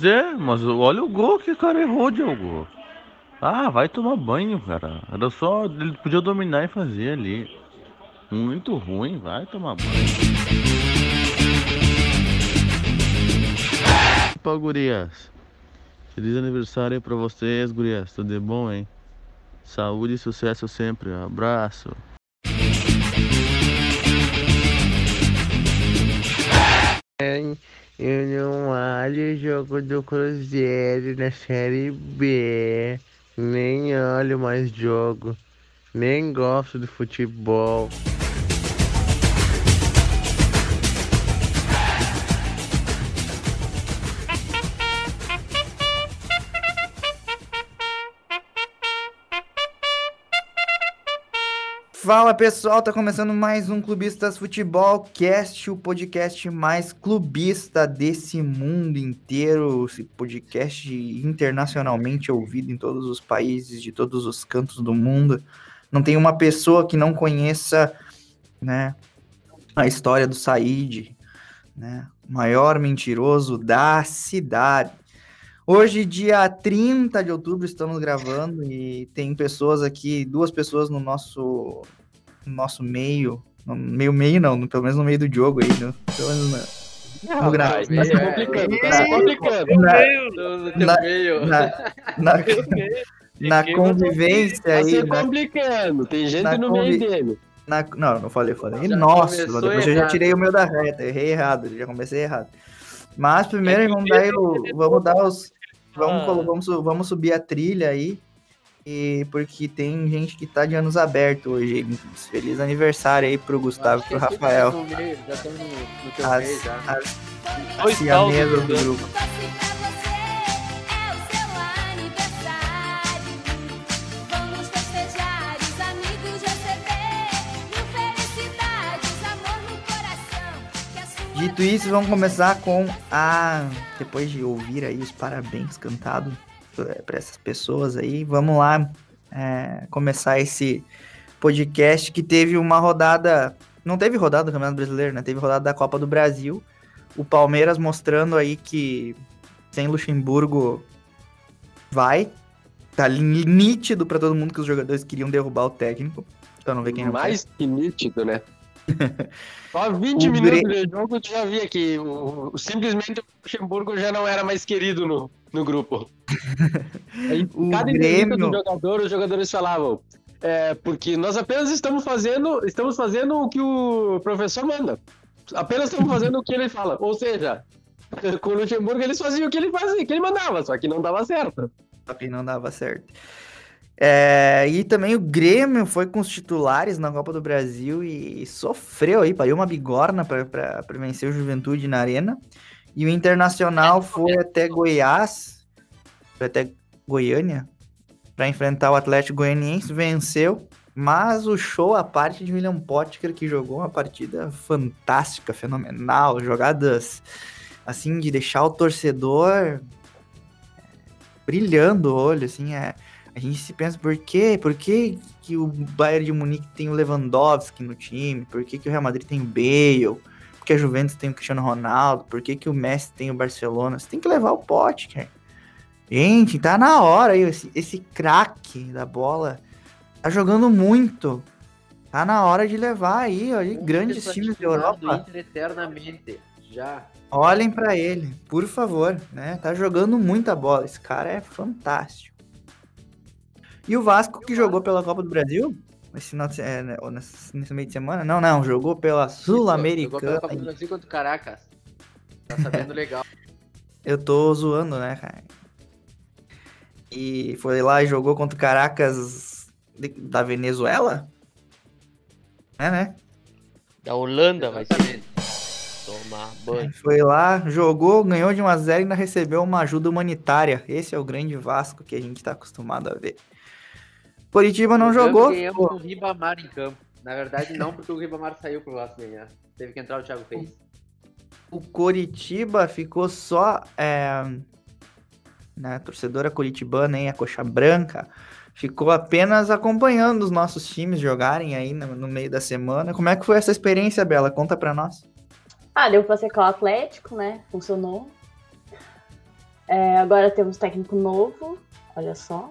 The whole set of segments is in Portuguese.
Pois é, mas olha o gol que o cara errou, Diogo. Ah, vai tomar banho, cara. Era só. Ele podia dominar e fazer ali. Muito ruim, vai tomar banho. Opa, gurias. Feliz aniversário aí pra vocês, gurias. Tudo de bom, hein? Saúde e sucesso sempre. Abraço. Eu não olho o jogo do Cruzeiro na Série B. Nem olho mais jogo. Nem gosto de futebol. Fala pessoal, tá começando mais um Clubistas Futebol Cast, o podcast mais clubista desse mundo inteiro, esse podcast internacionalmente ouvido em todos os países, de todos os cantos do mundo. Não tem uma pessoa que não conheça, né, a história do Said, né, maior mentiroso da cidade. Hoje, dia 30 de outubro, estamos gravando e tem pessoas aqui, duas pessoas no nosso, no nosso meio, no meio meio não, pelo menos no meio do jogo aí, no, pelo menos na, no gra- vai, na- tá se complicando, tá se complicando. na- No teu na- na, na, na convivência Tá se aí, na, complicando, tem gente na no meio dele. na- não, não falei, falei, Já nossa, depois eu já tirei o meu da reta, errei errado, já comecei errado. Mas primeiro vamos dar, o- vamos dar os, vamos, Ah. vamos, vamos subir a trilha aí, e porque tem gente que tá de anos abertos hoje. Feliz aniversário aí pro Gustavo e pro Rafael. Meio, já estamos no, no teu As, meio já. as, as caldos do do grupo. Dito isso, vamos começar com a. Depois de ouvir aí os parabéns cantados para essas pessoas aí, vamos lá é, começar esse podcast que teve uma rodada. Não teve rodada do Campeonato Brasileiro, né? Teve rodada da Copa do Brasil. O Palmeiras mostrando aí que sem Luxemburgo vai. Tá nítido para todo mundo que os jogadores queriam derrubar o técnico. Então não vê quem quer. Mais que nítido, né? Só 20 O minutos de jogo tu já via que o, o- simplesmente o Luxemburgo já não era mais querido no, no grupo. Aí, O cada Grêmio- do jogador, os jogadores falavam. É, porque nós apenas estamos fazendo, estamos fazendo o que o professor manda. Apenas estamos fazendo o que ele fala. Ou seja, com o Luxemburgo eles faziam o que ele fazia, que ele mandava, só que não dava certo. Só que não dava certo. É, e também o Grêmio foi com os titulares na Copa do Brasil e sofreu aí, pariu uma bigorna para vencer o Juventude na Arena. E o Internacional foi até Goiás, foi até Goiânia, para enfrentar o Atlético Goianiense, venceu. Mas o show à parte de William Potker, que jogou uma partida fantástica, fenomenal, jogadas assim de deixar o torcedor brilhando o olho, assim, é, a gente se pensa, por quê? Por que, que o Bayern de Munique tem o Lewandowski no time? Por que, que o Real Madrid tem o Bale? Por que a Juventus tem o Cristiano Ronaldo? Por que, que o Messi tem o Barcelona? Você tem que levar o pote, cara. Gente, tá na hora aí, esse, esse craque da bola tá jogando muito. Tá na hora de levar aí, ó, de grandes times da Europa. Eternamente. Já. Olhem pra ele, por favor, né? Tá jogando muita bola. Esse cara é fantástico. E o Vasco que jogou pela Copa do Brasil nesse, final de se- é, né, nesse, nesse meio de semana? Não, não, jogou pela Jogou pela Sul-Americana. Copa do Brasil contra o Caracas. Tá sabendo legal. Eu tô zoando, né, cara? E foi lá e jogou contra o Caracas de- da Venezuela? É, né? Da Holanda vai ser. Tomar banho. Foi lá, jogou, ganhou de 1x0 e ainda recebeu uma ajuda humanitária. Esse é o grande Vasco que a gente tá acostumado a ver. Coritiba não jogou. Ganhamos pô. o Ribamar em campo. Na verdade, não, porque o Ribamar saiu pro Vasco ganhar. Teve que entrar o Thiago Fez. O Coritiba ficou só. É, né, a torcedora coritibana, hein, a Coxa Branca, ficou apenas acompanhando os nossos times jogarem aí no, no meio da semana. Como é que foi essa experiência, Bela? Conta pra nós. Ah, deu pra secar o Atlético, né? Funcionou. É, agora temos técnico novo, olha só.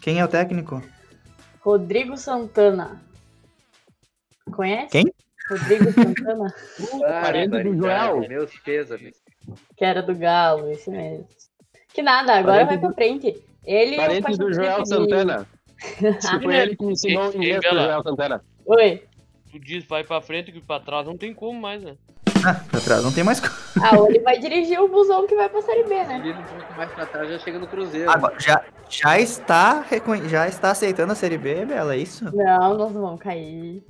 Quem é o técnico? Rodrigo Santana. Conhece? Quem? Rodrigo Santana, parente do Joel. Meus pêsames. que era do Galo, esse mesmo. Que nada, agora Parente vai pra frente. Ele o Parente do Joel de- Santana. Se foi ele que ensinou o inglês Bela. Joel Santana. Oi. Tu diz vai pra frente que pra trás não tem como mais, né? Ah, pra trás não tem mais. Ah, ou ele vai dirigir o busão que vai pra Série B, né? Um pouco mais pra trás, já chega no Cruzeiro. Agora, já, já está reconhe... já está aceitando a Série B, Bela, é isso? Não, nós não vamos cair.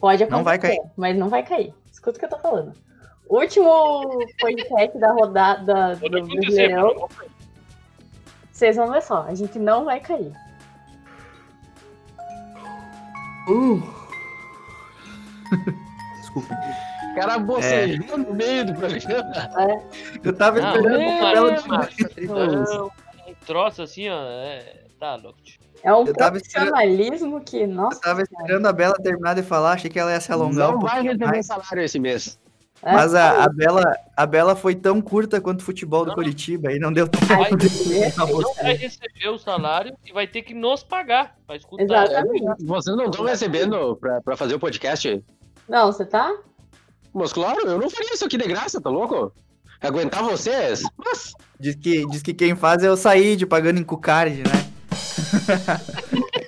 Pode acontecer, Não vai cair. mas não vai cair. Escuta o que eu tô falando. Último podcast da rodada do Brasileirão. Vocês vão ver só, a gente não vai cair. Desculpa. O cara bocejou no meio do programa. Eu tava Não, esperando é, a Bela é, de- Não, um troço assim, ó. É... Tá louco. É um Eu profissionalismo que, Eu nossa. tava esperando a Bela terminar de falar, achei que ela ia se alongar Não um vai receber mais. salário esse mês. é, Mas a, a, Bela, a Bela foi tão curta quanto o futebol do Curitiba, aí não deu tempo Vai de comentar não vai receber o salário e vai ter que nos pagar pra escutar. Exatamente. Vocês não estão recebendo pra, pra fazer o podcast? Não, você tá? Mas claro, eu não faria isso aqui de graça, tá louco? Aguentar vocês? Mas, Diz que, diz que quem faz é o Said pagando em Cucard, né?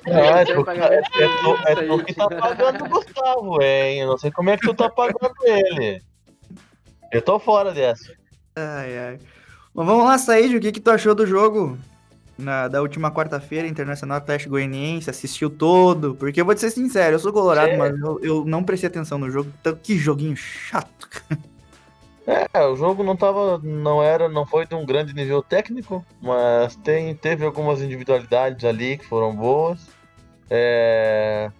É, tu, vai é, pagar é tu, é tu que tá pagando o Gustavo, hein? Eu não sei como é que tu tá pagando ele. Eu tô fora dessa. Ai, ai. Mas vamos lá, Said, o que, que tu achou do jogo na, da última quarta-feira, Internacional Atlético Goianiense? Assistiu todo? Porque eu vou te ser sincero, eu sou colorado, É. mas eu, eu não prestei atenção no jogo. Então, que joguinho chato. É, o jogo não tava, não era, não foi de um grande nível técnico, mas tem, teve algumas individualidades ali que foram boas. É,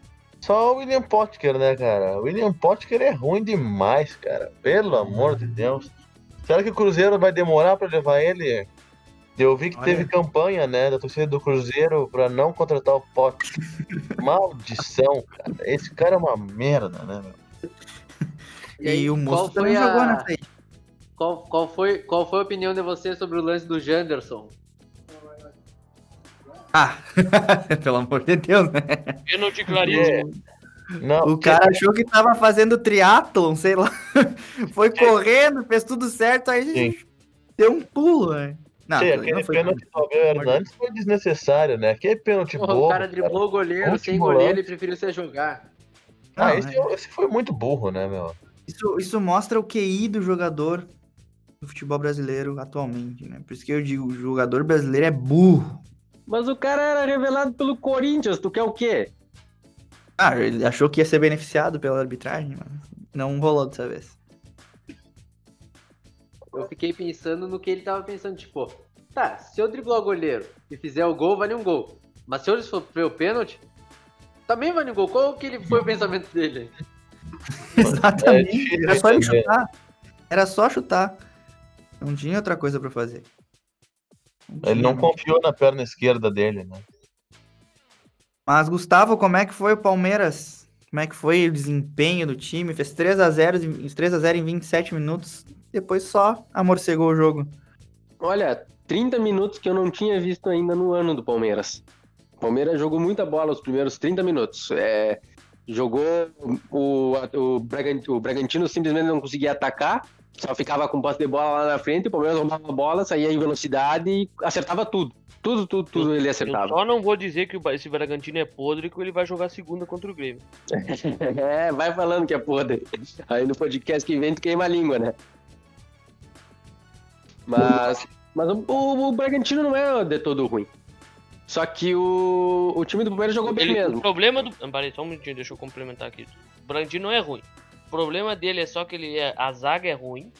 Só o William Potker, né, cara? O William Potker é ruim demais, cara. Pelo amor de Deus. Será que o Cruzeiro vai demorar pra levar ele? Eu vi que Olha. teve campanha, né, da torcida do Cruzeiro pra não contratar o Potker. Maldição, cara. Esse cara é uma merda, né, meu? E, aí, o qual moço foi também a- jogou, né, Said? Qual, qual, foi, qual foi a opinião de vocês sobre o lance do Janderson? Ah, pelo amor de Deus, né? Pênalti claríssimo. Não, O cara achou que tava fazendo triatlon, sei lá. Foi correndo, fez tudo certo, aí Sim. deu um pulo, né? Não, aquilo aquele não foi pênalti do Abel Hernandes foi desnecessário, né? Aquele pênalti Porra, bobo. o cara driblou o goleiro, sem goleiro, ele preferiu se jogar. Ah, Não, esse, é. esse foi muito burro, né, meu? Isso, isso mostra o QI do jogador do futebol brasileiro atualmente, né? Por isso que eu digo, o jogador brasileiro é burro. mas o cara era revelado pelo Corinthians, tu quer o quê? Ah, ele achou que ia ser beneficiado pela arbitragem, mas não rolou dessa vez. Eu fiquei pensando no que ele tava pensando, tipo, tá, se eu driblar o goleiro e fizer o gol, vale um gol. Mas se eu sofrer o pênalti, também vale um gol. Qual que ele foi o pensamento dele? Exatamente. Era só ele chutar. Era só chutar. Não tinha outra coisa pra fazer. Ele não confiou na perna esquerda dele, né? Mas, Gustavo, como é que foi o Palmeiras? Como é que foi o desempenho do time? Fez 3 a 0 em 3 a 0 em 27 minutos. Depois só amorcegou o jogo. Olha, 30 minutos que eu não tinha visto ainda no ano do Palmeiras. O Palmeiras jogou muita bola os primeiros 30 minutos. É, jogou o, o, Bragan- o Bragantino simplesmente não conseguia atacar, só ficava com posse de bola lá na frente, o Palmeiras roubava a bola, saía em velocidade e acertava tudo. Tudo, tudo, tudo ele Eu acertava. só não vou dizer que esse Bragantino é podre que ele vai jogar segunda contra o Grêmio. É, vai falando que é podre. Aí no podcast que vem tu queima a língua, né? Mas, mas o, o, Bragantino não é de todo ruim. Só que o, o time do Palmeiras jogou bem Ele- mesmo. O problema do. Ah, Peraí, só um minutinho, deixa eu complementar aqui. O Bragantino não é ruim. O problema dele é só que ele é, a zaga é ruim,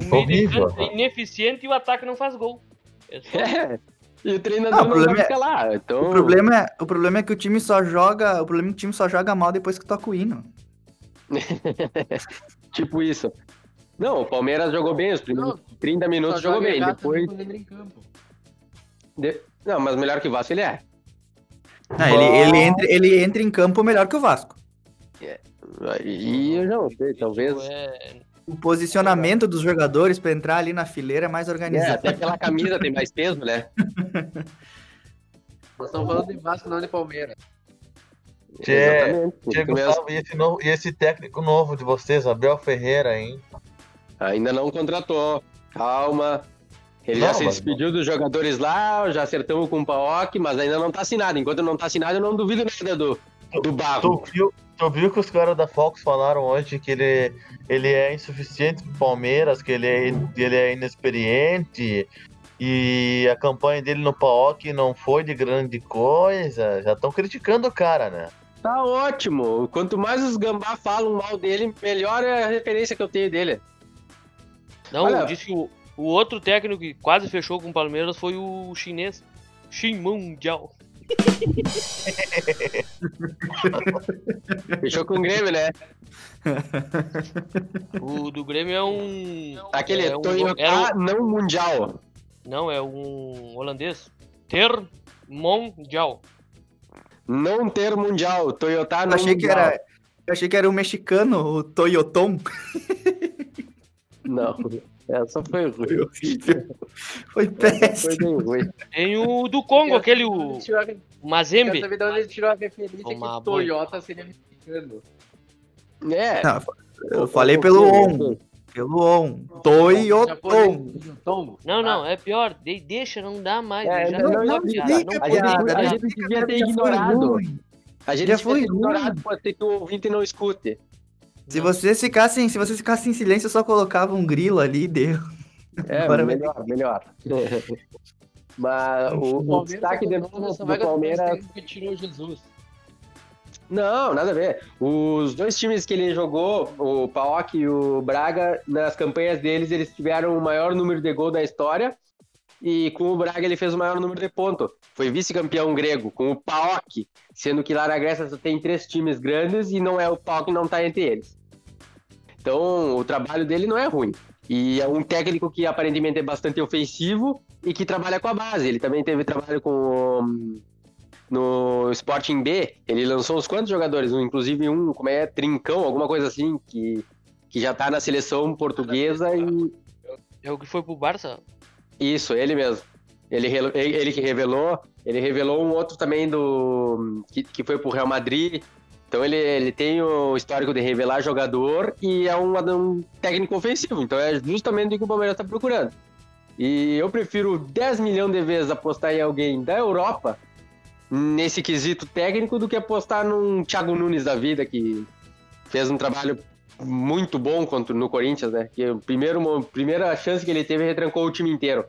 o meio de campo é ineficiente e o ataque não faz gol. É só- É. E o treinador Ah, o não problema vai é- ficar lá. Então, O problema, é, o problema é que o time só joga. O problema é que o time só joga mal depois que toca o hino. tipo isso. Não, o Palmeiras jogou bem os primeiros 30 minutos, jogou bem. Depois. quando entra em campo. de- Não, mas melhor que o Vasco ele é. Ah, ele, ele, entra, ele entra em campo melhor que o Vasco. Aí eu já não sei, talvez. É, O posicionamento dos jogadores pra entrar ali na fileira é mais É, organizado. até aquela camisa tem mais peso, né? Nós estamos falando de Vasco, não de Palmeiras. Tchê, Tchê. Gustavo, e esse, novo, e esse técnico novo de vocês, Abel Ferreira, hein? Ainda não contratou. Calma. Ele Não, já se despediu dos jogadores lá, já acertamos com o Paok, mas ainda não tá assinado. Enquanto não tá assinado, eu não duvido nada do, do Barro. Tu viu, tu viu que os caras da Fox falaram hoje que ele, ele é insuficiente pro Palmeiras, que ele é, ele é inexperiente e a campanha dele no PAOK não foi de grande coisa. Já estão criticando o cara, né? Tá ótimo. Quanto mais os gambá falam mal dele, melhor é a referência que eu tenho dele. Não, Olha- disse que o, o outro técnico que quase fechou com o Palmeiras foi o chinês. Shin Mundial. Fechou com o Grêmio, né? O do Grêmio é um. Aquele é um, Toyota um- não mundial. Não, é um holandês. Ter Mundial. Não ter mundial. Toyota não achei que mundial. era. Eu achei que era o mexicano, o Toyoton. Não, essa foi ruim. Foi horrível. Foi Foi péssimo. bem ruim. Tem o do Congo, aquele o Quero Mazembe. saber de onde ele tirou a referência Tomar que Toyota seria mexicano. É. Não, eu falei pelo ON. Pelo ON. Tom. Não, não, é pior. De- deixa, não dá mais. É, já não, não, não, piada, não. A gente, a gente devia ter foi ignorado. A gente Já foi ignorado, pode ser que o ouvinte não escute. Se vocês ficassem, se vocês ficassem em silêncio, eu só colocava um grilo ali e deu. É, Agora vai melhor, melhor. Mas o, o destaque dentro do, do Palmeiras. que tirou Jesus. Não, nada a ver. Os dois times que ele jogou, o Paok e o Braga, nas campanhas deles, eles tiveram o maior número de gol da história. E com o Braga ele fez o maior número de pontos. Foi vice-campeão grego com o Paok, sendo que lá na Grécia só tem três times grandes e não é o Paok não tá entre eles. Então o trabalho dele não é ruim. E é um técnico que aparentemente é bastante ofensivo e que trabalha com a base. Ele também teve trabalho com o- no Sporting B, ele lançou uns quantos jogadores, Um, inclusive um, como é, Trincão, alguma coisa assim, que, que já tá na seleção portuguesa e É o que foi pro Barça? isso, ele mesmo. Ele, ele que revelou, ele revelou um outro também do que, que foi pro Real Madrid. Então ele, ele tem o histórico de revelar jogador e é um, um técnico ofensivo. Então é justamente o que o Palmeiras tá procurando. E eu prefiro 10 milhões de vezes apostar em alguém da Europa nesse quesito técnico do que apostar num Thiago Nunes da vida que fez um trabalho muito bom contra, no Corinthians, né? Que o primeiro, primeira chance que ele teve retrancou o time inteiro.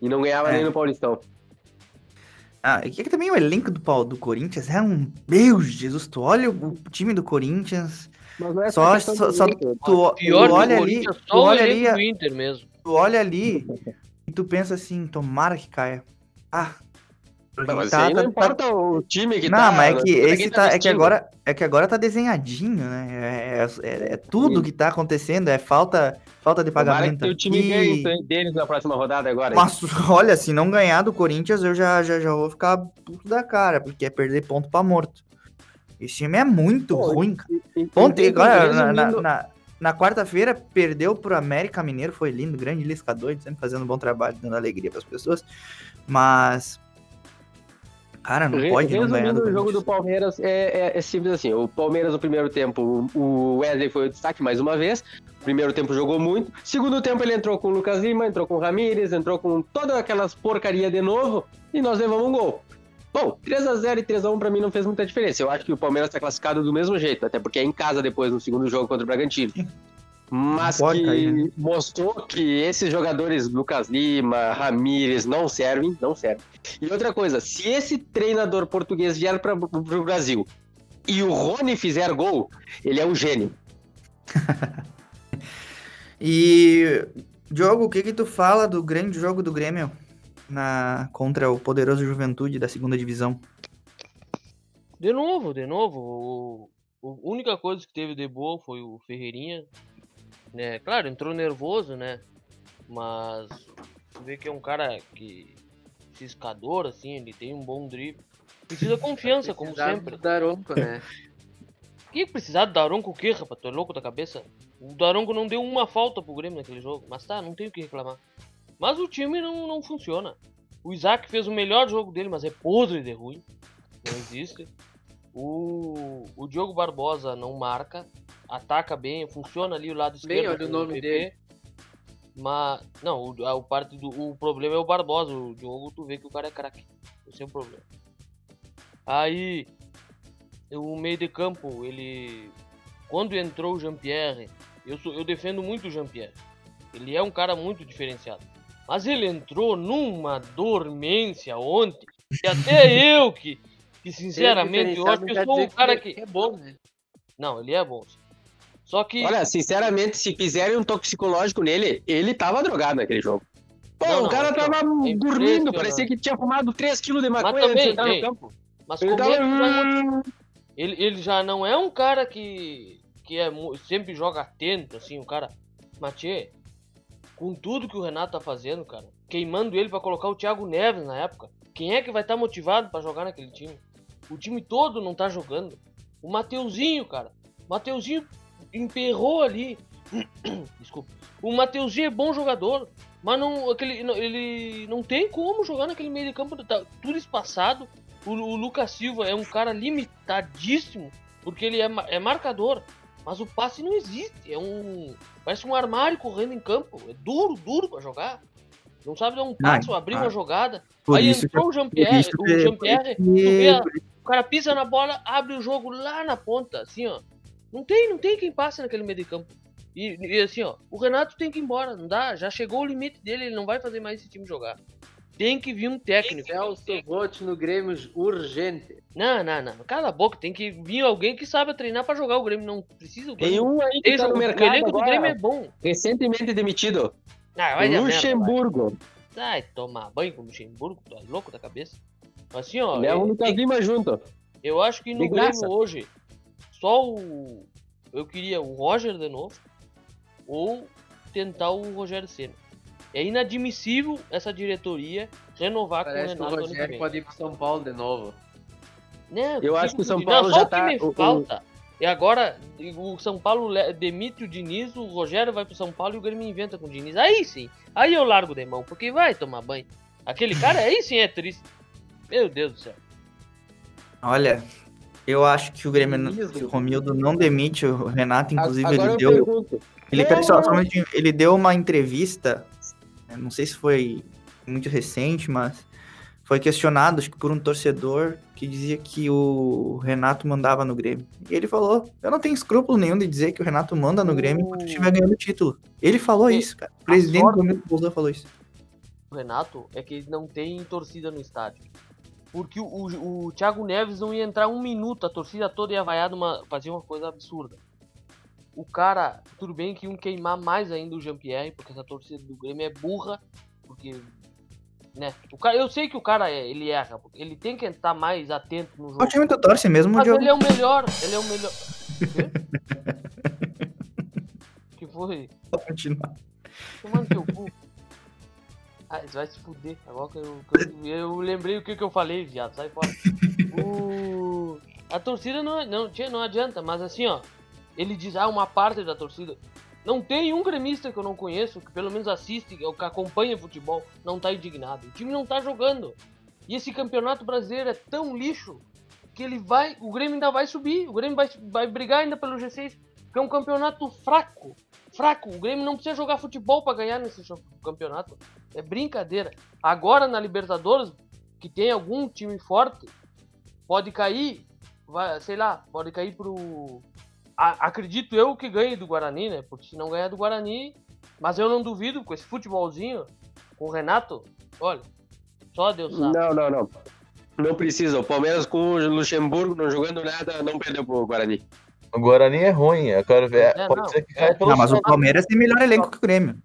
E não ganhava É. nem no Paulistão. Ah, e que também o elenco do, do Corinthians é um. Meu Jesus, tu olha o, time do Corinthians. Mas não é Só, só, só tu, Pior tu que olha ali, Corinthians, tu olha ali, tu olha ali e tu pensa assim, tomara que caia. Ah. Não, mas tá- aí não tá- importa o time que não, tá. mas é que esse quem tá, é que agora, é que agora tá desenhadinho, né? É, é- é tudo Sim. que tá acontecendo, é falta, falta de Tomara pagamento. que o time ganhe então, deles na próxima rodada agora. Mas olha, se não ganhar do Corinthians, eu já, já, já vou ficar puto da cara, porque é perder ponto pra morto. Esse time é muito Pô, ruim, cara. E- e- e- agora, na, na, na- na quarta-feira, perdeu pro América Mineiro, foi lindo, grande Lisca doido, sempre fazendo um bom trabalho, dando alegria pras pessoas. Mas. Cara, não Re- pode não ganhar o jogo do. Palmeiras é, é- é simples assim. O Palmeiras, no primeiro tempo, o Wesley foi o destaque mais uma vez. Primeiro tempo jogou muito. Segundo tempo, ele entrou com o Lucas Lima, entrou com o Ramírez, entrou com todas aquelas porcaria de novo e nós levamos um gol. Bom, 3x0 e 3x1 pra mim não fez muita diferença. Eu acho que o Palmeiras tá classificado do mesmo jeito, até porque é em casa depois no segundo jogo contra o Bragantino. Mas que cair, né? mostrou que esses jogadores, Lucas Lima, Ramírez, não servem, não servem. E outra coisa, se esse treinador português vier para o Brasil e o Rony fizer gol, ele é um gênio. E, Diogo, o que que tu fala do grande jogo do Grêmio na, contra o poderoso Juventude da segunda divisão? De novo, de novo. O, o- a única coisa que teve de boa foi o Ferreirinha. Né? Claro, entrou nervoso, né? Mas você vê que é um cara que ciscador, assim, ele tem um bom drible. Precisa confiança, como sempre. do Daronco, né? Que precisar do Daronco o quê, rapaz? Tu é louco da cabeça? O Daronco não deu uma falta pro Grêmio naquele jogo. Mas tá, não tenho o que reclamar. Mas o time não, não funciona. O Isaac fez o melhor jogo dele, mas é podre de ruim. Não existe. O, o Diogo Barbosa não marca. Ataca bem, funciona ali o lado Bem, esquerdo. olha o nome PP. dele. Mas. Não, o, a, o parte do, o problema é o Barbosa. O Diogo, tu vê que o cara é craque. Esse é o problema. Aí. O meio de campo, ele. Quando entrou o Jean-Pierre, eu, sou, eu defendo muito o Jean-Pierre. Ele é um cara muito diferenciado. Mas ele entrou numa dormência ontem. Que até eu, que, que sinceramente, eu acho que eu sou um cara que. É bom, né? Não, ele é bom. Só que. Olha, sinceramente, se fizerem um toxicológico nele, ele tava drogado naquele jogo. Pô, Não, o não, cara aqui, ó, tava é dormindo, parecia que tinha fumado 3kg de Mas maconha antes de também, entrar no campo. Mas Ele como tava... é que tu vai motivar? Ele, ele já não é um cara que, que é, sempre joga atento, assim, um cara. Mas, tchê, com tudo que o Renato tá fazendo, cara, queimando ele pra colocar o Thiago Neves na época, quem é que vai estar motivado pra jogar naquele time? O time todo não tá jogando. O Mateuzinho, cara. O Mateuzinho emperrou ali. Desculpa. O Mateuzinho é bom jogador, mas não, aquele, não- ele não tem como jogar naquele meio de campo. Tá tudo espaçado. O, o Lucas Silva é um cara limitadíssimo, porque ele é, é marcador. Mas o passe não existe. É um. Parece um armário correndo em campo. É duro, duro pra jogar. Não sabe dar um passo, abrir uma jogada. Por Aí entrou o por Jean-Pierre. isso O Jean-Pierre, o cara pisa na bola, abre o jogo lá na ponta, assim, ó. Não tem, não tem quem passe naquele meio de campo. E, e assim, ó, o Renato tem que ir embora, não dá, já chegou o limite dele, ele não vai fazer mais esse time jogar. Tem que vir um técnico. Celso vote no Grêmio urgente. Não, não, não. Cala a boca, tem que vir alguém que saiba treinar pra jogar o Grêmio. Não precisa o Tem Grêmio. um aí que Tem tá no o mercado elenco do Grêmio é bom. recentemente demitido. Ah, merda, Luxemburgo. vai. Vai tomar banho com o Luxemburgo, tu é louco da cabeça. Mas assim, ó, Leva o eu, Lucas Lima junto. eu acho que no. Grêmio hoje, só o. Eu queria o Roger de novo, ou tentar o Rogério Senna. É inadmissível essa diretoria renovar Parece com o o Renato que Rogério vem. pode ir pro São Paulo de novo. Né, Eu acho que o São com- Paulo não, já só o tá- que me o- o- falta. E agora o São Paulo demite o Diniz, o Rogério vai pro São Paulo e o Grêmio inventa com o Diniz. Aí sim, aí eu largo de mão, porque vai tomar banho. Aquele cara aí sim é triste. Meu Deus do céu. Olha, eu acho que o Grêmio, o Romildo não demite o Renato, inclusive Agora ele eu deu, pergunto. ele, só- um minutinho. ele deu uma entrevista, né, não sei se foi muito recente, mas foi questionado, acho que por um torcedor que dizia que o Renato mandava no Grêmio. E ele falou: Eu não tenho escrúpulo nenhum de dizer que o Renato manda no Grêmio enquanto estiver ganhando título. Ele falou E isso, cara. O presidente sorte- do Romildo Bolsonaro falou isso. O Renato é que ele não tem torcida no estádio. Porque o, o, o Thiago Neves não ia entrar um minuto, a torcida toda ia vaiar numa, fazer uma coisa absurda. O cara, tudo bem que iam queimar mais ainda o Jean-Pierre, porque essa torcida do Grêmio é burra, porque né? O cara, eu sei que o cara é, ele erra, porque ele tem que estar mais atento no jogo. time tu torce mesmo, Mas Diogo? ele é o melhor, ele é o melhor. Que foi? Pode continuar. Tomando teu cu. Ah, você vai se fuder. Agora que eu, eu, eu lembrei o que, que eu falei, viado. Sai fora. A torcida não, não, tia, não adianta, mas assim, ó. Ele diz, ah, uma parte da torcida. Não tem um gremista que eu não conheço, que pelo menos assiste, ou que acompanha futebol, não tá indignado. O time não tá jogando. E esse campeonato brasileiro é tão lixo que ele vai. O Grêmio ainda vai subir. O Grêmio vai, vai brigar ainda pelo G6. Porque é um campeonato fraco. Fraco. O Grêmio não precisa jogar futebol pra ganhar nesse campeonato. É brincadeira. Agora na Libertadores, que tem algum time forte, pode cair. Vai, sei lá, pode cair pro. A- acredito eu que ganhe do Guarani, né? Porque se não ganhar do Guarani. Mas eu não duvido com esse futebolzinho, com o Renato. Olha, só Deus sabe. Não, não, não. Não precisa. O Palmeiras com o Luxemburgo não jogando nada, não perdeu pro Guarani. O Guarani é ruim, eu quero ver. É, pode não. ser que caia É. pelo Não, mas o. Palmeiras tem melhor elenco que o Grêmio.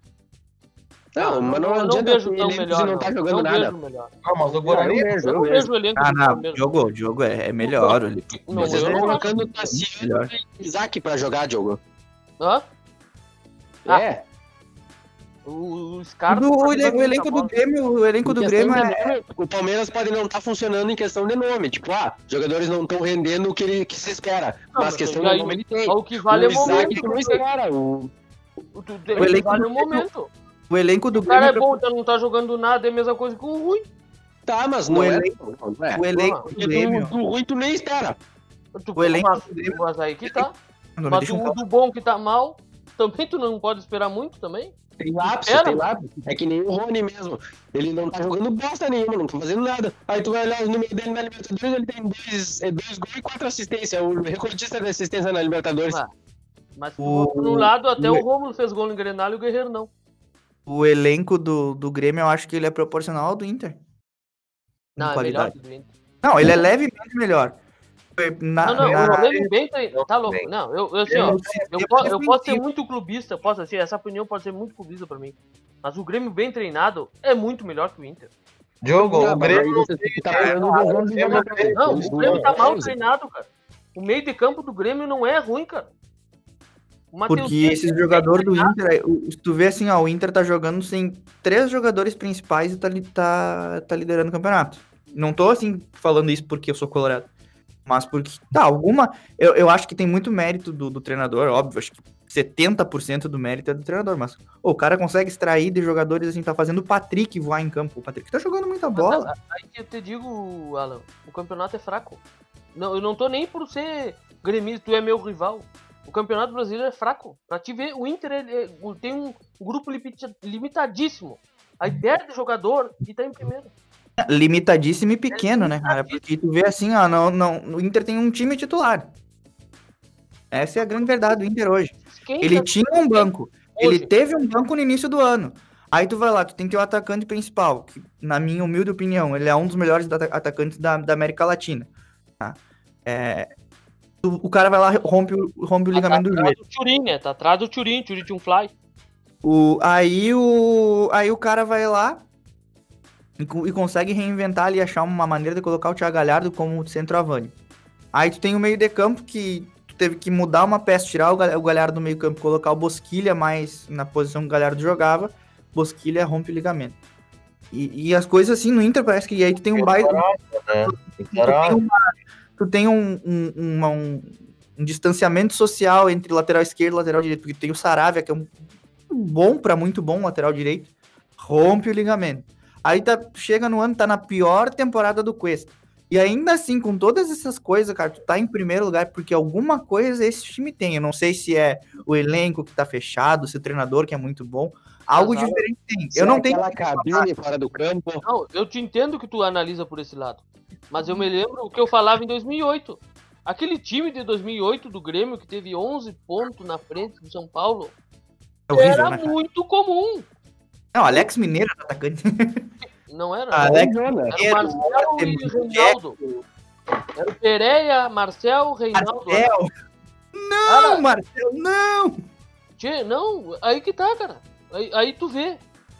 Não, mas não, não adianta vejo tão melhor. não tá jogando não nada. Vejo melhor. Não, mas o Ah, Guarani eu é vejo, Eu eu não vejo. vejo o elenco Ah, não. Diogo, o Diogo é, é melhor. Ele... Não, Vocês eu estão não colocando o Tassiano e Isaac pra jogar, Diogo. Hã? Ah. É. O, o O, Scarpa. do- tá o jogando elenco, o elenco do. Grêmio, o elenco do Grêmio é. O Palmeiras pode não estar funcionando em questão de nome. Tipo, ah, jogadores não estão rendendo o que, ele, que se espera. Não, mas mas questão de nome ele tem. O que vale é o o Isaac momento. tu não espera. O... o- O O que elenco vale é do o Grêmio- momento. O elenco do O cara é Grêmio. bom, então não tá jogando nada, é a mesma coisa que o ruim. Tá, mas O não elenco- é. Não é. O elenco do Porque Grêmio. tu, tu ruim tu nem espera. Tu, O elenco mas, do Grêmio- mas aí que tá. Não, Mas o do bom que tá mal, também tu não pode esperar muito também. Tem lápis, tem lápis. É que nem o Rony mesmo. Ele não tá jogando bosta nenhuma, não tá fazendo nada. Aí tu vai olhar o número dele na Libertadores, ele tem dois, é, dois gols e quatro assistências. O recordista de assistência na Libertadores. Ah, Mas O- por um lado, até o- o Romulo fez gol no Grenal e o Guerreiro não. O elenco do, do Grêmio, eu acho que ele é proporcional ao do Inter. Não, é melhor qualidade. que o do Inter. Não, ele é levemente melhor. Na, Não, não, na- o Grêmio bem tre- Tá louco. bem. Não, eu, eu, assim, Eu ó, não eu, eu po- prefiro eu posso ser muito clubista, posso assim, essa opinião pode ser muito clubista pra mim. Mas o Grêmio bem treinado é muito melhor que o Inter. Diogo, Ah, o Grêmio aí você tem que tá é, Não, Isso o Grêmio tá mal treinado, cara. O meio de campo do Grêmio não é ruim, cara. O Matheus Porque esses é jogadores do. Inter, se tu vê assim, ó, o Inter tá jogando sem três jogadores principais e tá, tá, tá liderando o campeonato. Não tô assim falando isso porque eu sou colorado. Mas porque, tá, alguma. Eu, eu acho que tem muito mérito do, do treinador, óbvio. Acho que 70% do mérito é do treinador. Mas ô, o cara consegue extrair de jogadores assim, tá fazendo o Patrick voar em campo. O Patrick tá jogando muita bola. Aí que eu te digo, Alan, o campeonato é fraco. Não, eu não tô nem por ser gremista, tu é meu rival. O campeonato brasileiro é fraco. Pra te ver, o Inter ele, é- tem um grupo limita- limitadíssimo. Aí perde jogador e tá em primeiro. Limitadíssimo e pequeno, né, cara? Porque tu vê assim, ó, não, não, o Inter tem um time titular. Essa é a grande verdade do Inter hoje. Quem Ele tá- tinha um banco. Hoje. Ele teve um banco no início do ano. Aí tu vai lá, tu tem que ter o atacante principal, que, na minha humilde opinião, ele é um dos melhores ata- atacantes da, da América Latina. tá? É, o, o cara vai lá, rompe, o- rompe o tá ligamento do atrás joelho. do Turin, né? Tá atrás do Turin, Turin tinha um fly. O, aí, o, aí o cara vai lá e, e consegue reinventar ali, achar uma maneira de colocar o Thiago Galhardo como centroavante. Aí tu tem o meio de campo que tu teve que mudar uma peça, tirar o, o Galhardo do meio campo, colocar o Bosquilha mais na posição que o Galhardo jogava. Bosquilha rompe o ligamento. E, e as coisas assim no Inter parece que aí tu tem um baita. né? Tem, uma- tu tem um, um, uma- um- um distanciamento social entre lateral esquerdo e lateral direito, porque tem o Saravia, que é um bom para muito bom lateral direito, rompe o ligamento. Aí tá, chega no ano, tá na pior temporada do Cuesta. E ainda assim, com todas essas coisas, cara, tu tá em primeiro lugar porque alguma coisa esse time tem. Eu não sei se é o elenco que tá fechado, se o treinador que é muito bom. Algo Mas, diferente tem. Eu é não tenho. aquela cabine fora do campo. Não, eu te entendo que tu analisa por esse lado. Mas eu me lembro o que eu falava em 2008. Aquele time de 2008 do Grêmio que teve 11 pontos na frente do São Paulo É horrível, era né, cara? muito comum. Não, Alex Mineiro era atacante. Não era? Alex era o Mineiro, Marcel e Reinaldo. Era o Pereira, Marcel, Reinaldo. Marcel. Não, Marcel, não! Tchê, não, aí que tá, cara. Aí, aí tu vê.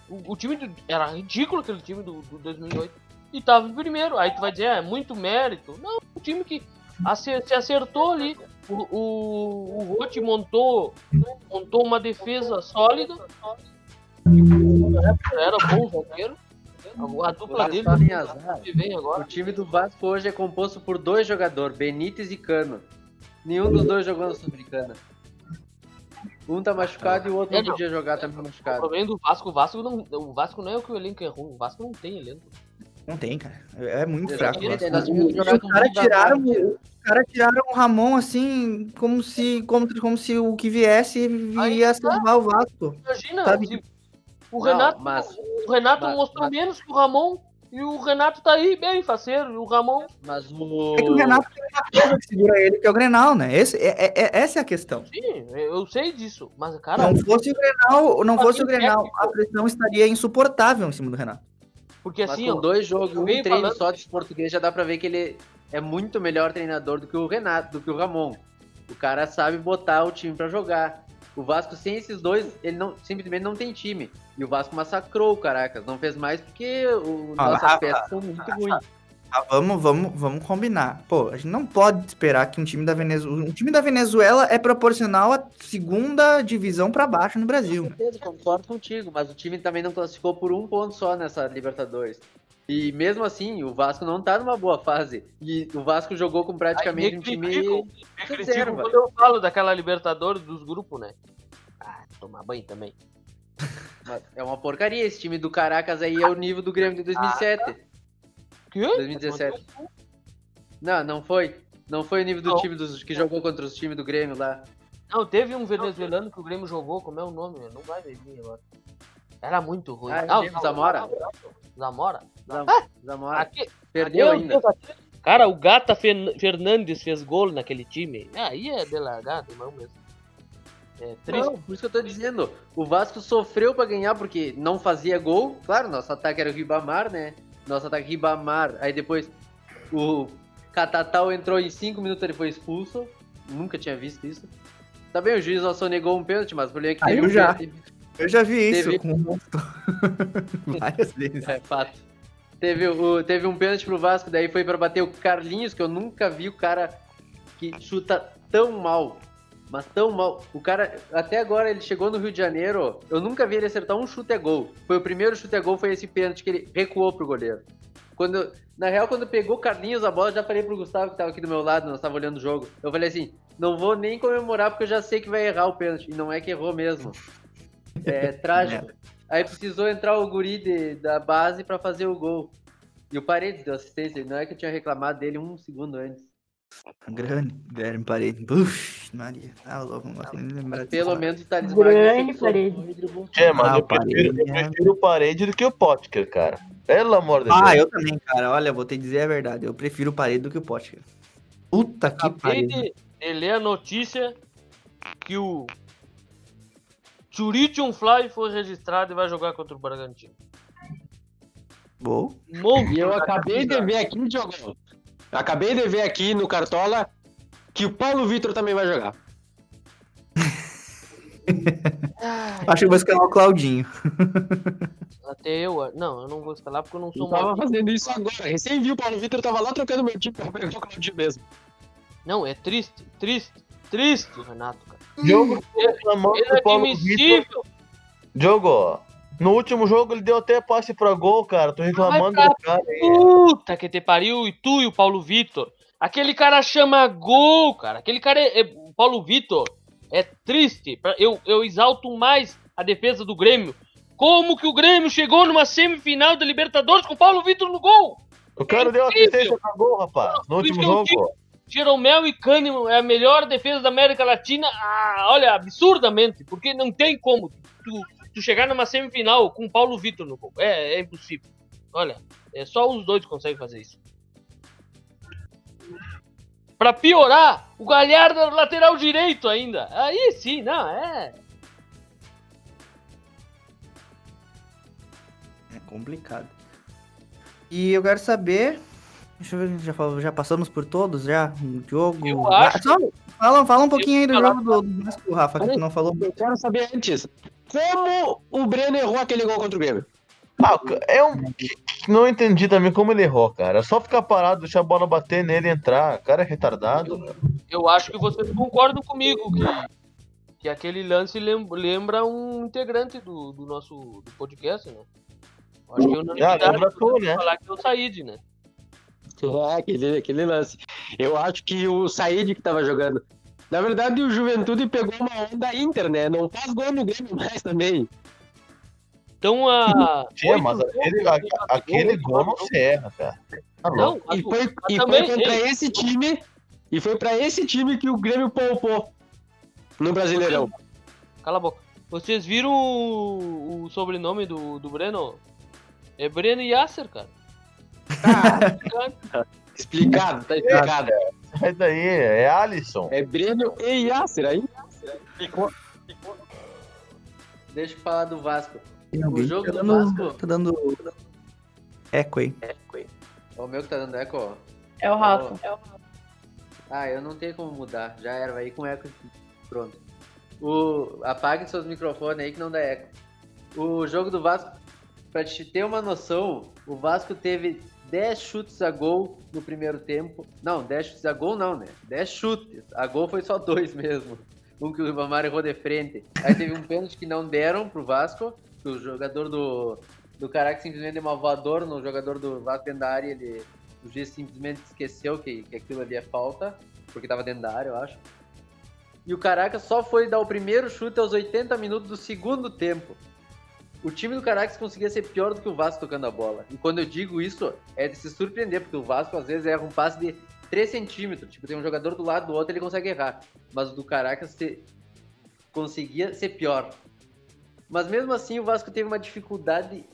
O, o time do, era ridículo aquele time do, do 2008. E tava em primeiro. Aí tu vai dizer, é muito mérito. Não, um time que acer- se acertou ali. O, o, o Rote montou, montou uma defesa sólida. Era bom zagueiro. A, dupla dele vem agora. O time do Vasco hoje é composto por dois jogadores, Benítez e Cano. Nenhum dos dois jogou na Sul-Americana. Um tá machucado e o outro não podia jogar também O machucado. problema do Vasco, o Vasco não, o Vasco não é o que o elenco é ruim, o Vasco não tem elenco. Não tem, cara. É muito fraco. Nós tínhamos Os caras tiraram, caras tiraram o Ramon assim, como se, como, como se o que viesse ia tá. salvar o Vasco. Imagina, Sabe? o Não, Renato, mas- o Renato mas- mostrou mas- menos que o Ramon e o Renato tá aí bem faceiro, e o Ramon, Mas o. É que o Renato tem uma coisa que segura ele, que é o Grenal, né? Esse, é, é- é- essa é a questão. sim, eu sei disso, mas cara, Não fosse o Grenal, não fosse o Grenal, a pressão estaria insuportável em cima do Renato. Porque Mas assim, com ó, dois jogos e um treino falando- só de português já dá pra ver que ele é muito melhor treinador do que o Renato, do que o Ramon. O cara sabe botar o time pra jogar. O Vasco sem esses dois, ele não simplesmente não tem time. E o Vasco massacrou o Caracas. Não fez mais porque o, Ah, nossas Rafa, peças são muito ruins. Ah, vamos, vamos, vamos combinar. Pô, a gente não pode esperar que um time da Venezuela. Um time da Venezuela é proporcional à segunda divisão pra baixo no Brasil. Com certeza, concordo contigo, mas o time também não classificou por um ponto só nessa Libertadores. E mesmo assim, o Vasco não tá numa boa fase. E o Vasco jogou com praticamente Aí um me time criticam, me criticam quando eu falo daquela Libertadores dos grupos, né? Ah, tomar banho também. É uma porcaria. Esse time do Caracas aí é o nível do Grêmio de 2007. Que? 2017. Não, não foi. Não foi o nível do Não. time dos, que jogou contra os times do Grêmio lá. Não, teve um venezuelano que o Grêmio jogou, como é o nome? Não vai ver vir agora. Era muito ruim. Ah, o teve o Zamora? Zamora? Zam- Ah, Zamora. Aqui, Perdeu Meu ainda. Cara, o Gata Fernandes fez gol naquele time. Aí é de largada, irmão mesmo. É triste. Não, por isso que eu tô dizendo. O Vasco sofreu pra ganhar porque não fazia gol. Claro, nosso ataque era o Ribamar, né? Nosso ataque Ribamar. Aí depois o Catatal entrou em 5 minutos ele foi expulso. Nunca tinha visto isso. Tá bem, o juiz só sonegou um pênalti, mas problema é que eu um já. Eu já vi isso Teve- com. Várias vezes. É fato. Teve, o, teve um pênalti pro Vasco, daí foi pra bater o Carlinhos, que eu nunca vi o cara que chuta tão mal. Mas tão mal. O cara, até agora, ele chegou no Rio de Janeiro, eu nunca vi ele acertar um chute a gol. Foi o primeiro chute a gol, foi esse pênalti que ele recuou pro goleiro. Quando, na real, quando pegou o Carlinhos a bola, eu já falei pro Gustavo que tava aqui do meu lado, nós tava olhando o jogo. Eu falei assim, não vou nem comemorar porque eu já sei que vai errar o pênalti. E não é que errou mesmo. É trágico. Aí precisou entrar o guri de- da base pra fazer o gol. E o Paredes deu assistência. Não é que eu tinha reclamado dele um segundo antes. Grande, Guilherme Parede. Puxa, Maria. Tá louco, não gosto nem de lembrar disso. Pelo menos Talismã Grande parede. É, mas Ah, eu o prefiro, Parede, eu é. prefiro o parede do que o Potker, cara. Pelo amor de Ah, Deus. eu também, cara. Olha, vou te dizer a verdade. Eu prefiro o Parede do que o Pote. Puta que pariu. de, de ler a notícia que o Churichon Fly foi registrado e vai jogar contra o Bragantino. Boa. Monstro E eu acabei de ver aqui, Diogo. Acabei de ver aqui no Cartola que o Paulo Vitor também vai jogar. Acho que eu vou escalar o Claudinho. Até eu. Não, eu não vou escalar porque eu não Eu sou tava mal. fazendo isso agora. Recém vi o Paulo Vitor, tava lá trocando meu time pra pegar o Claudinho mesmo. Não, é triste, triste, triste, Renato, cara. Jogo reclamando do Paulo Vitor. Inadmissível. Jogo, no último jogo ele deu até passe pra gol, cara. Tô reclamando Vai do cara aí. Puta que te pariu, e tu e o Paulo Vitor. Aquele cara chama gol, cara. Aquele cara é. é- o Paulo Vitor é triste. Eu, eu exalto mais a defesa do Grêmio. Como que o Grêmio chegou numa semifinal da Libertadores com o Paulo Vitor no gol? O cara deu assistência pra gol, rapaz. No último eu jogo. Jeromel e Kahneman é a melhor defesa da América Latina. Ah, olha, absurdamente. Porque não tem como tu, tu chegar numa semifinal com o Paulo Vitor no gol. É, é impossível. Olha, é só os dois conseguem fazer isso. Pra piorar, o Galhardo era lateral direito ainda. Aí sim, não, é. É complicado. E eu quero saber. Deixa eu ver, já, falou- já passamos por todos já? O jogo. Eu acho. Só, fala, fala um pouquinho aí do jogo do, do Vasco, Rafa, que tu não falou. Eu quero saber antes. Como o Breno errou aquele gol contra o Grêmio? Ah, é um. Não entendi também como ele errou, cara. É só ficar parado, deixar a bola bater nele e entrar. O cara é retardado. cara. Eu acho que vocês concordam comigo que, que aquele lance lem- lembra um integrante do, do nosso do podcast, né? Eu Acho que eu não Ah, lembra tu, né? falar que é o Said, né? É, aquele, aquele lance. Eu acho que o Said que tava jogando. Na verdade, o Juventude pegou uma onda Inter, né? Não faz gol no Grêmio mais também. Então a. Tia, mas aquele, a- aquele gol não se erra, cara. Tá. Não, E foi, e foi contra esse time. E foi pra esse time que o Grêmio poupou no Brasileirão. Cala a boca. Vocês viram o, o sobrenome do, do Breno? É Breno Yasser, cara. Explicado, tá explicado. Sai daí, é Alisson. É Breno e Yasser aí. Deixa eu falar do Vasco. Tem alguém jogo que tá do dando, Vasco? Tá dando eco aí. Ó, O meu que tá dando eco, ó. É o Rafa. Ah, eu não tenho como mudar. Já era, vai ir com eco. Pronto. O... Apague seus microfones aí que não dá eco. O jogo do Vasco, pra te ter uma noção, o Vasco teve 10 chutes a gol no primeiro tempo. Não, 10 chutes a gol não, né? 10 chutes. A gol foi só dois mesmo. Um que o Ribamar errou de frente. Aí teve um pênalti que não deram pro Vasco, o jogador do, do Caraca simplesmente deu uma voadora no jogador do Vasco dentro da área. Ele, o juiz simplesmente esqueceu que, que aquilo ali é falta, porque tava dentro da área, eu acho. E o Caracas só foi dar o primeiro chute aos 80 minutos do segundo tempo. O time do Caracas conseguia ser pior do que o Vasco tocando a bola. E quando eu digo isso, é de se surpreender, porque o Vasco às vezes erra um passe de 3 centímetros. Tipo, tem um jogador do lado do outro, ele consegue errar. Mas o do Caracas se- conseguia ser pior. Mas mesmo assim, o Vasco teve uma dificuldade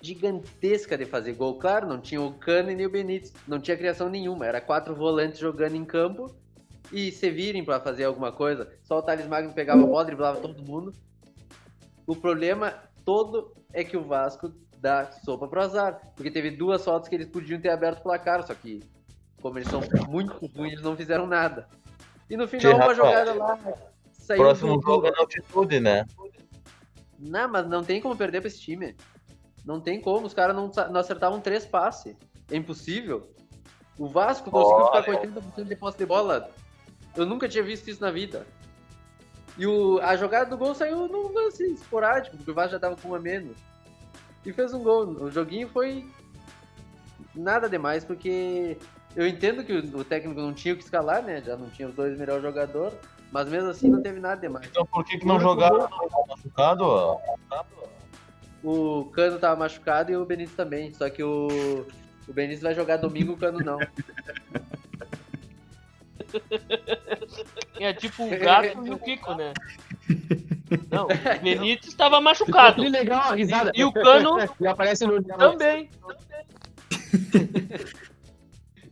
gigantesca de fazer gol. Claro, não tinha o Cano e nem o Benítez. Não tinha criação nenhuma. Era quatro volantes jogando em campo e se virem pra fazer alguma coisa. Só o Thales Magno pegava a bola, driblava todo mundo. O problema todo é que o Vasco dá sopa pro azar. Porque teve duas faltas que eles podiam ter aberto o placar, só que, como eles são muito ruins, eles não fizeram nada. E no final, uma jogada lá. Saiu Próximo jogo é na altitude, né? Não, mas não tem como perder pra esse time. Não tem como. Os caras não, não acertavam três passes. É impossível. O Vasco conseguiu ficar com 80% de posse de bola. Eu nunca tinha visto isso na vida. E o, a jogada do gol saiu num lance esporádico, porque o Vasco já tava com um a menos. E fez um gol. O joguinho foi nada demais, porque eu entendo que o, o técnico não tinha o que escalar, né? Já não tinha os dois melhores jogadores, mas mesmo assim não teve nada demais. Então por que, que não jogaram machucado? O Cano tava machucado e o Benítez também. Só que o, o Benítez vai jogar domingo, o Cano não. É tipo o gato e o Kiko, né? Não, o Benítez estava machucado. Que legal a risada. E, e o Cano E aparece no. também.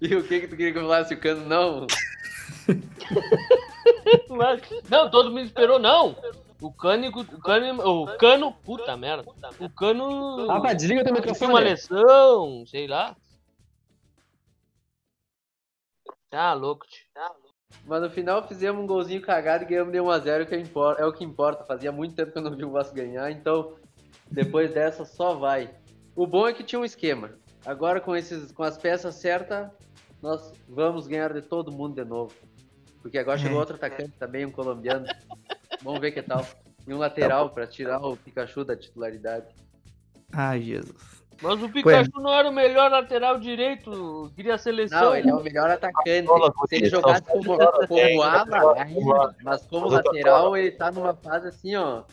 E o que que tu queria que eu falasse? O Cano não? Mas- Não, todo mundo esperou, não. O Cano, o Cano, o Cano, puta merda. O Cano Rafa, desliga teu tinha microfone. uma lesão, sei lá. Tá louco, tio. Tá louco. Mas no final fizemos um golzinho cagado e ganhamos de 1x0, que é é o que importa. Fazia muito tempo que eu não vi o Vasco ganhar, então depois dessa só vai. O bom é que tinha um esquema. Agora com, esses, com as peças certas, nós vamos ganhar de todo mundo de novo. Porque agora chegou outro atacante também, um colombiano. Vamos ver que tal. E um lateral pra tirar o Pikachu da titularidade. Ai, Jesus. Mas o Pikachu não era o melhor lateral direito, queria a seleção. Não, ele é o melhor atacante. Se ele jogasse como, como ala, ainda. Mas como lateral, ele tá numa fase assim, ó.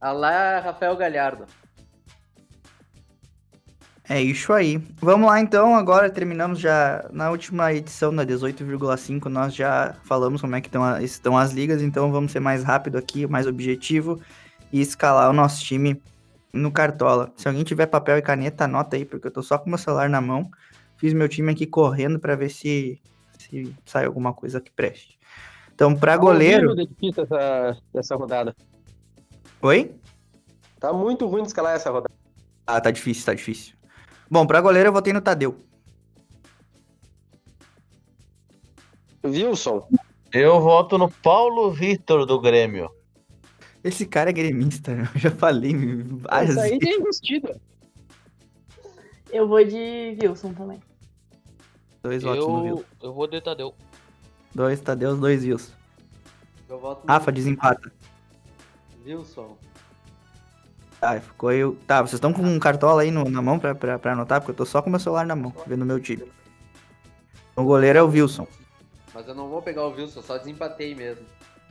A lá Rafael Galhardo. É isso aí. Vamos lá então, agora terminamos já na última edição da 18,5, nós já falamos como é que estão, a- estão as ligas, então vamos ser mais rápido aqui, mais objetivo e escalar o nosso time no Cartola. Se alguém tiver papel e caneta, anota aí, porque eu tô só com meu celular na mão. Fiz meu time aqui correndo pra ver se, se sai alguma coisa que preste. Então, pra goleiro... Horrível de difícil essa, essa rodada. Oi? Tá muito ruim de escalar essa rodada. Ah, tá difícil, tá difícil. Bom, pra goleiro eu votei no Tadeu. Wilson. Eu voto no Paulo Vitor do Grêmio. Esse cara é gremista, né? eu já falei várias Isso aí vezes. é investida. Eu vou de Wilson também. Dois votos no Eu, Wilson. eu vou de Tadeu. Dois Tadeus, dois Wilson. Eu voto no Rafa, desempata. Wilson. Tá, ficou eu. Tá, vocês estão com um cartola aí no- na mão pra, pra, pra anotar? Porque eu tô só com meu celular na mão, vendo o meu time. O goleiro é o Wilson. Mas eu não vou pegar o Wilson, só desempatei mesmo.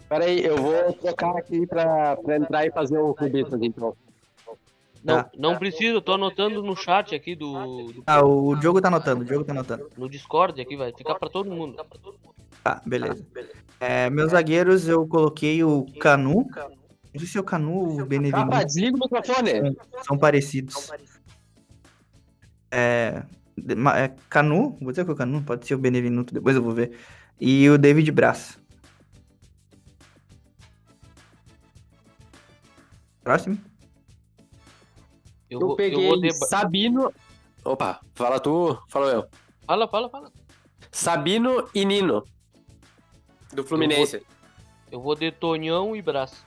Pera aí, eu vou trocar aqui pra, pra entrar e fazer o clubistas, então. Não, Tá. não precisa, eu tô anotando no chat aqui do, do- Ah, o Diogo tá anotando, o Diogo tá anotando. no Discord aqui, vai ficar pra todo mundo. Tá, beleza. É, meus zagueiros eu coloquei o Canu. Não sei se é o Canu ou o Benevenuto. desliga o microfone. São parecidos. É, é Canu, vou dizer que é o Canu, pode ser o Benevenuto, depois eu vou ver. E o David Braz. Próximo. Eu, Eu vou, peguei eu vou de... Sabino. Opa, fala tu, fala eu. Fala, fala, fala. Sabino e Nino. Do Fluminense. Eu vou de Tonhão e Brás.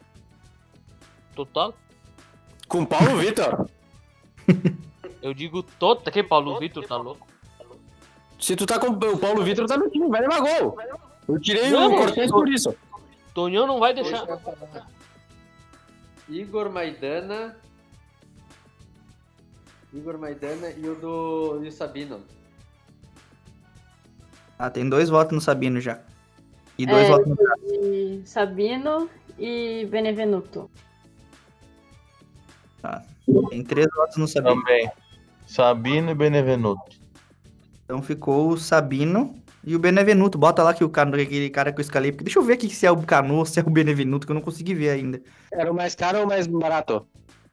Total? Com Paulo Vitor. Eu digo tota. Que Paulo Vitor tá louco? Se tu tá com. O Paulo Vitor tá no time, vai levar gol. Eu tirei Não, o Cortez por isso. Tonhão não vai deixar. Igor Maidana. Igor Maidana e o do e o Sabino. Ah, tem dois votos no Sabino já. E dois É, votos no Sabino e Benevenuto. Tem três votos no Sabino. Também. Sabino e Benevenuto. Então ficou o Sabino e o Benevenuto. Bota lá que o cara, aquele cara que eu escalei. Porque deixa eu ver aqui se é o Cano ou se é o Benevenuto, que eu não consegui ver ainda. Era o mais caro ou o mais barato?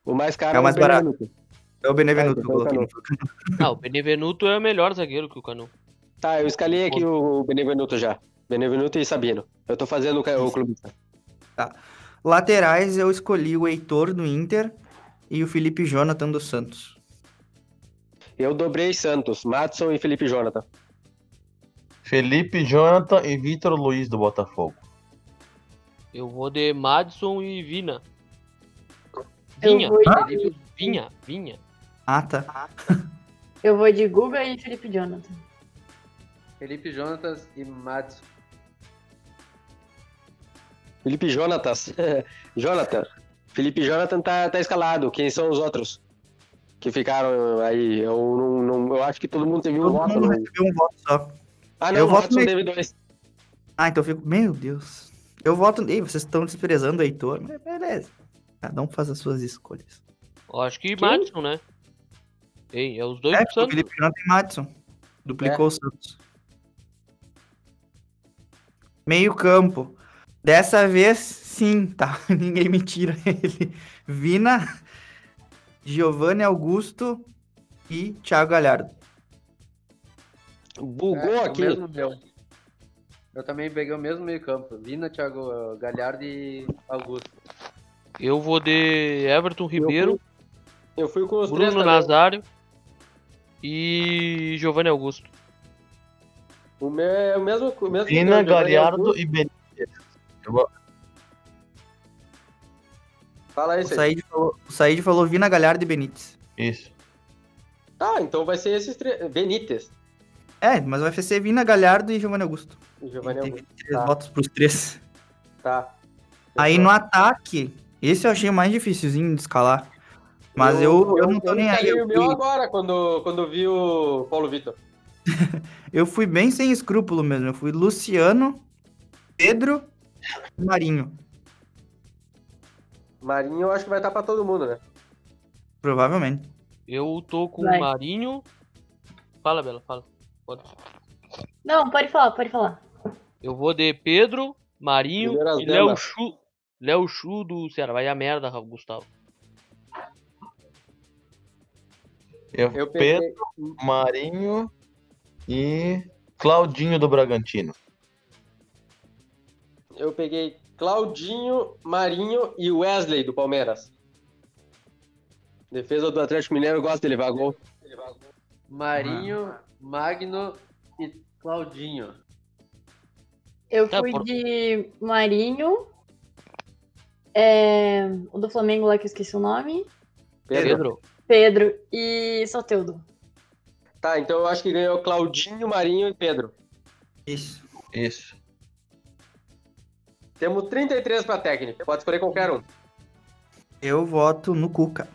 O mais caro É o mais barato. Benevenuto. É o Benevenuto É, que eu coloquei. no Ah, o Benevenuto é o melhor zagueiro que o Canu. Tá, eu escalei aqui o Benevenuto já. Benevenuto e Sabino. Eu tô fazendo o, o clube. Laterais eu escolhi o Heitor do Inter e o Felipe Jonathan do Santos. Eu dobrei Santos, Matson e Felipe Jonathan. Felipe Jonathan e Vitor Luiz do Botafogo. Eu vou de Madison e Vina. Vinha, vou de- Vinha, Vinha. Ah, tá. Eu vou de Guga e Felipe Jonathan. Felipe Jonatas e Madison. Felipe Jonatas. Jonathan. Felipe Jonathan tá, tá escalado. Quem são os outros? Que ficaram aí. Eu, não, não- eu acho que todo mundo teve um Todo voto. mundo não? recebeu um voto só. Ah, não, Eu o voto nele. teve dois. Ah, então eu fico. Meu Deus. Eu voto. Ei, vocês estão desprezando o Heitor. Mas beleza. Cada um faz as suas escolhas. Eu acho que Madison, né? Ei, é os dois É, do Santos. Felipe Jonathan e Madison. Duplicou É. o Santos. Meio campo. Dessa vez, sim, tá? Ninguém me tira ele. Vina, Giovanni Augusto e Thiago Galhardo. Bugou É, o aqui. mesmo meu. Eu também peguei o mesmo meio campo. Vina, Thiago Galhardo e Augusto. Eu vou de Everton Ribeiro, Eu fui com os três Bruno também. Nazário e Giovanni Augusto. O meu é o mesmo. O mesmo Vina, Galhardo e Benítez. Eu vou- Fala aí, O. Said falou, o Said falou Vina, Galhardo e Benítez. Isso. Ah, então vai ser esses três. Benítez. É, mas vai ser Vina, Galhardo e Giovanni Augusto. E Giovanni Teve Augusto. três Tá. votos pros três. Tá. Aí no ataque, esse eu achei mais dificilzinho de escalar. Mas eu, eu, não tô nem aí. Eu o meu fui, agora, quando, quando eu vi o Paulo Vitor. eu fui bem sem escrúpulo mesmo. Eu fui Luciano, Pedro e Marinho. Marinho eu acho que vai estar pra todo mundo, né? Provavelmente. Eu tô com Vai. o Marinho. Fala, Bela, fala. Pode. Não, pode falar, pode falar. Eu vou de Pedro, Marinho e Léo. Chu. Léo Chu do Ceará. Vai a merda, Gustavo. Eu, Eu peguei. Pedro, Marinho e Claudinho do Bragantino. Eu peguei Claudinho, Marinho e Wesley do Palmeiras. Defesa do Atlético Mineiro gosta de levar gol. Marinho, Magno e Claudinho. Eu Tá, fui de Marinho. é, o do Flamengo lá que eu esqueci o nome. Pedro. Pedro. Pedro e Soteudo. Tá, então eu acho que ganhou Claudinho, Marinho e Pedro. Isso. Isso. Temos 33 pra técnica. Pode escolher qualquer um. Eu voto no Cuca.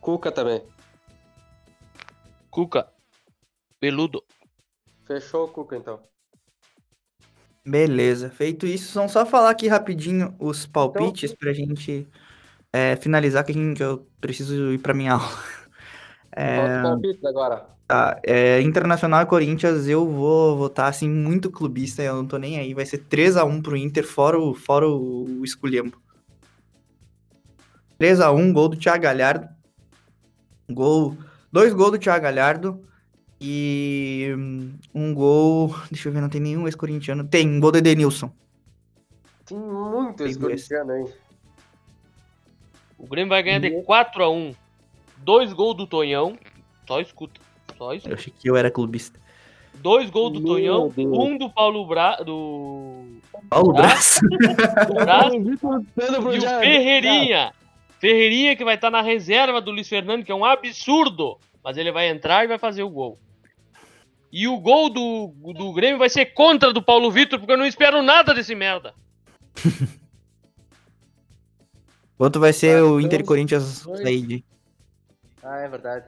Cuca também. Cuca. Peludo. Fechou o Cuca então. Beleza. Feito isso, vamos só falar aqui rapidinho os palpites pra gente é, finalizar, que a gente- que eu preciso ir pra minha aula. É, palpites agora. Tá, é, Internacional e Corinthians, eu vou votar assim, muito clubista, eu não tô nem aí. Vai ser 3x1 pro Inter, fora o, fora o, o esculhambo. 3x1, gol do Thiago Galhardo. Gol. Dois gols do Thiago Galhardo. E hum, um gol. Deixa eu ver, não tem nenhum ex-corintiano. Tem, um gol do Edenilson. Tem muito esse Tem dois. corintiano aí. O Grêmio vai ganhar de 4x1. Dois gols do Tonhão. Só escuta. Só Eu escuta. achei que eu era clubista. Dois gols do Meu Tonhão. Deus. Um do Paulo Bra... do. Paulo Braço. do Braz. Pedro E o Ferreirinha. Ferreirinha que vai estar na reserva do Luiz Fernando, que é um absurdo. Mas ele vai entrar e vai fazer o gol. E o gol do, do Grêmio vai ser contra do Paulo Vitor, porque eu não espero nada desse merda. Quanto vai ser Tá, o dois, Inter Corinthians dois. Said? Ah, é verdade.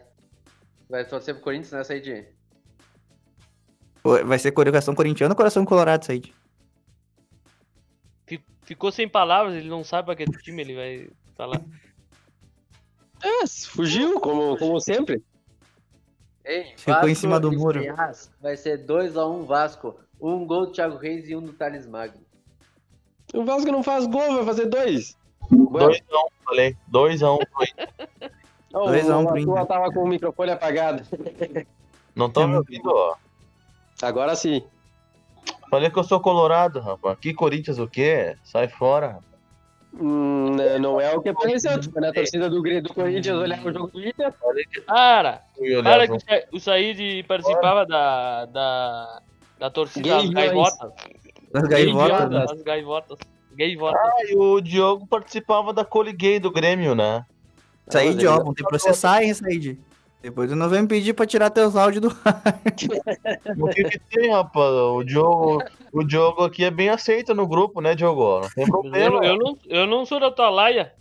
Vai torcer pro Corinthians nessa aí de. Vai ser coração corintiano ou coração colorado, Said? Fi- Ficou sem palavras, ele não sabe pra que time ele vai falar. É, fugiu, como, como sempre. Ei, Ficou em cima do muro. Goiás Vai ser 2x1 Vasco. Um gol do Thiago Reis e um do Thales Magno. O Vasco não faz gol, vai fazer dois. 2x1, falei. 2x1 pro Inter. Oh, Dois a um o pro Arthur Inter. tava com o microfone apagado. Não tô me ouvindo, ó. Agora sim. Falei que eu sou colorado, rapaz. Que Corinthians o quê? Sai fora, rapaz. Hum, né, não é o que apareceu. Tipo, na torcida do, do Corinthians olhar o jogo do Inter. Para! Para que o Sa- o Said participava da, da, da torcida das gaivotas. Das gaivotas, né? Das gaivotas. Gaivotas. Ah, e o Diogo participava da Cole Gay do Grêmio, né? Said, ó, vão ter que processar, hein, Said? Depois tu não vem me pedir pra tirar teus áudios do O que que tem, rapaz? O Diogo, o Diogo aqui é bem aceito no grupo, né, Diogo? Não tem Eu, problema. eu não, eu não sou da tua laia.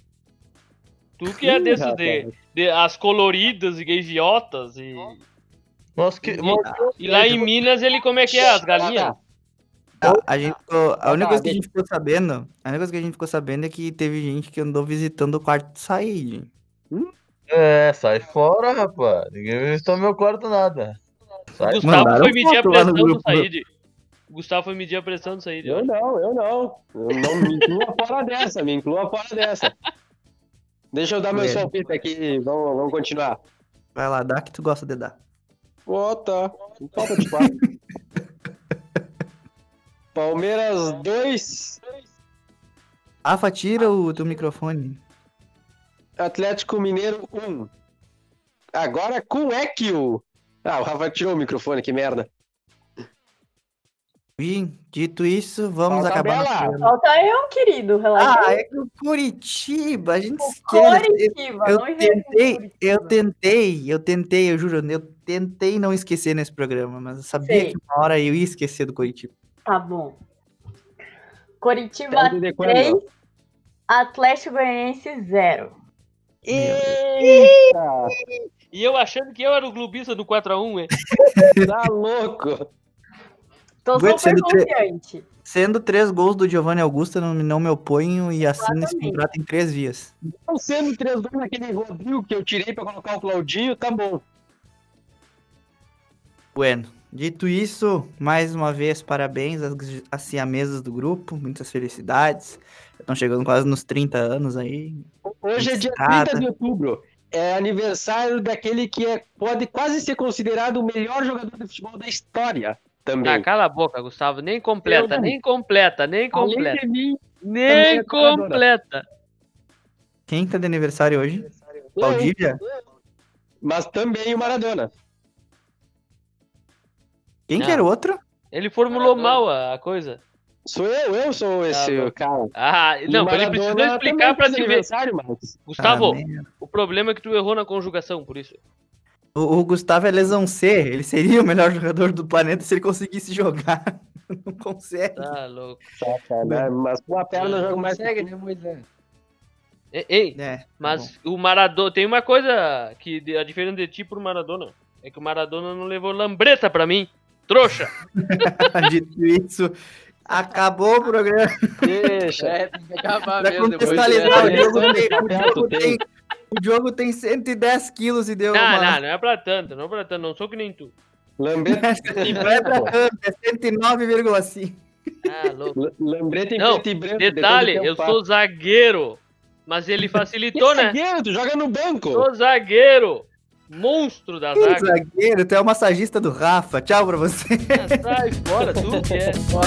Tu que é Ih, desses de, de as coloridas e gaiviotas e, Mas que, mas- e lá em Minas ele como é que é as galinhas? A, a gente ficou, a única tá, coisa que a deixa- gente ficou sabendo, a única coisa que a gente ficou sabendo é que teve gente que andou visitando o quarto do Said. É, sai fora, rapaz. Ninguém visitou meu quarto nada. Sai Gustavo Mandaram foi medir a pressão do do- Said. O Gustavo foi medir a pressão do Said. Eu não, eu não. Eu não me inclua fora dessa, me inclua fora dessa. Deixa eu dar meus É. aqui, vamos, vamos continuar. Vai lá, dá que tu gosta de dar. Ó, tá. Falta de quatro. Palmeiras 2, Rafa, tira o teu microfone. Atlético Mineiro 1. Agora com Equio. Ah, o Rafa tirou o microfone, que merda. E, dito isso, vamos Falta acabar Bela. Falta eu, querido. Relaxa. Ah, é que o Curitiba, a gente esquece. Coritiba, Eu não inventa tentei, Curitiba. eu tentei, eu tentei, eu juro, eu tentei não esquecer nesse programa, mas eu sabia Sei. que uma hora eu ia esquecer do Curitiba. Tá bom. Quando? 3, Atlético Goianiense 0. Eita, E eu achando que eu era o clubista do 4x1, hein? tá louco. Tô Aguenta, super sendo tre- confiante. Sendo três gols do Giovanni Augusto, não, não me oponho e assino esse contrato em três vias. Não sendo três gols naquele Rodrigo que eu tirei pra colocar o Claudinho, tá bom. Bueno, dito isso, mais uma vez, parabéns às, às siamesas do grupo, muitas felicidades. Estão chegando quase nos 30 anos aí. Hoje é dia Escada. 30 de outubro. É aniversário daquele que é, pode quase ser considerado o melhor jogador de futebol da história também. Ah, cala a boca, Gustavo. Nem completa, nem completa, nem Além completa. de mim, Nem é completa. Quem tá de aniversário hoje? Valdívia? mas também o Maradona. Quem que Não. era o outro? Ele formulou mal a coisa. Sou eu, eu sou esse bom. cara. Ah, não, ele precisou explicar pra te ver. aniversário, Marcos. Gustavo, Ah, o problema é que tu errou na conjugação, por isso. o, o Gustavo é lesão C. Ele seria o melhor jogador do planeta se ele conseguisse jogar. Não consegue. Tá louco. Tá, tá, né? Mas com a perna eu jogo mais. Consegue, né, Moisés? Ei, ei, É, tá mas o Maradona. Tem uma coisa que a diferença de ti pro Maradona. É que o Maradona não levou lambreta pra mim. Trouxa! Dito isso, acabou o programa. Deixa. É, tem que acabar Pra mesmo. depois contextualizar, o dessa. Diogo tem, o Diogo tu tem. o Diogo tem 110 quilos e deu Não, uma... não, não é pra tanto, não é pra tanto. Não sou que nem tu. Lambreta, Não é pra tanto, é 109,5. Ah, louco. lambreta em Não, preto e branco. Detalhe, eu sou zagueiro. Mas ele facilitou, né? zagueiro, Tu joga no banco. Sou zagueiro. Monstro da Que zaga. zagueiro, tu é o massagista do Rafa. Tchau pra você. Ah, Sai fora, tu que é. Boa.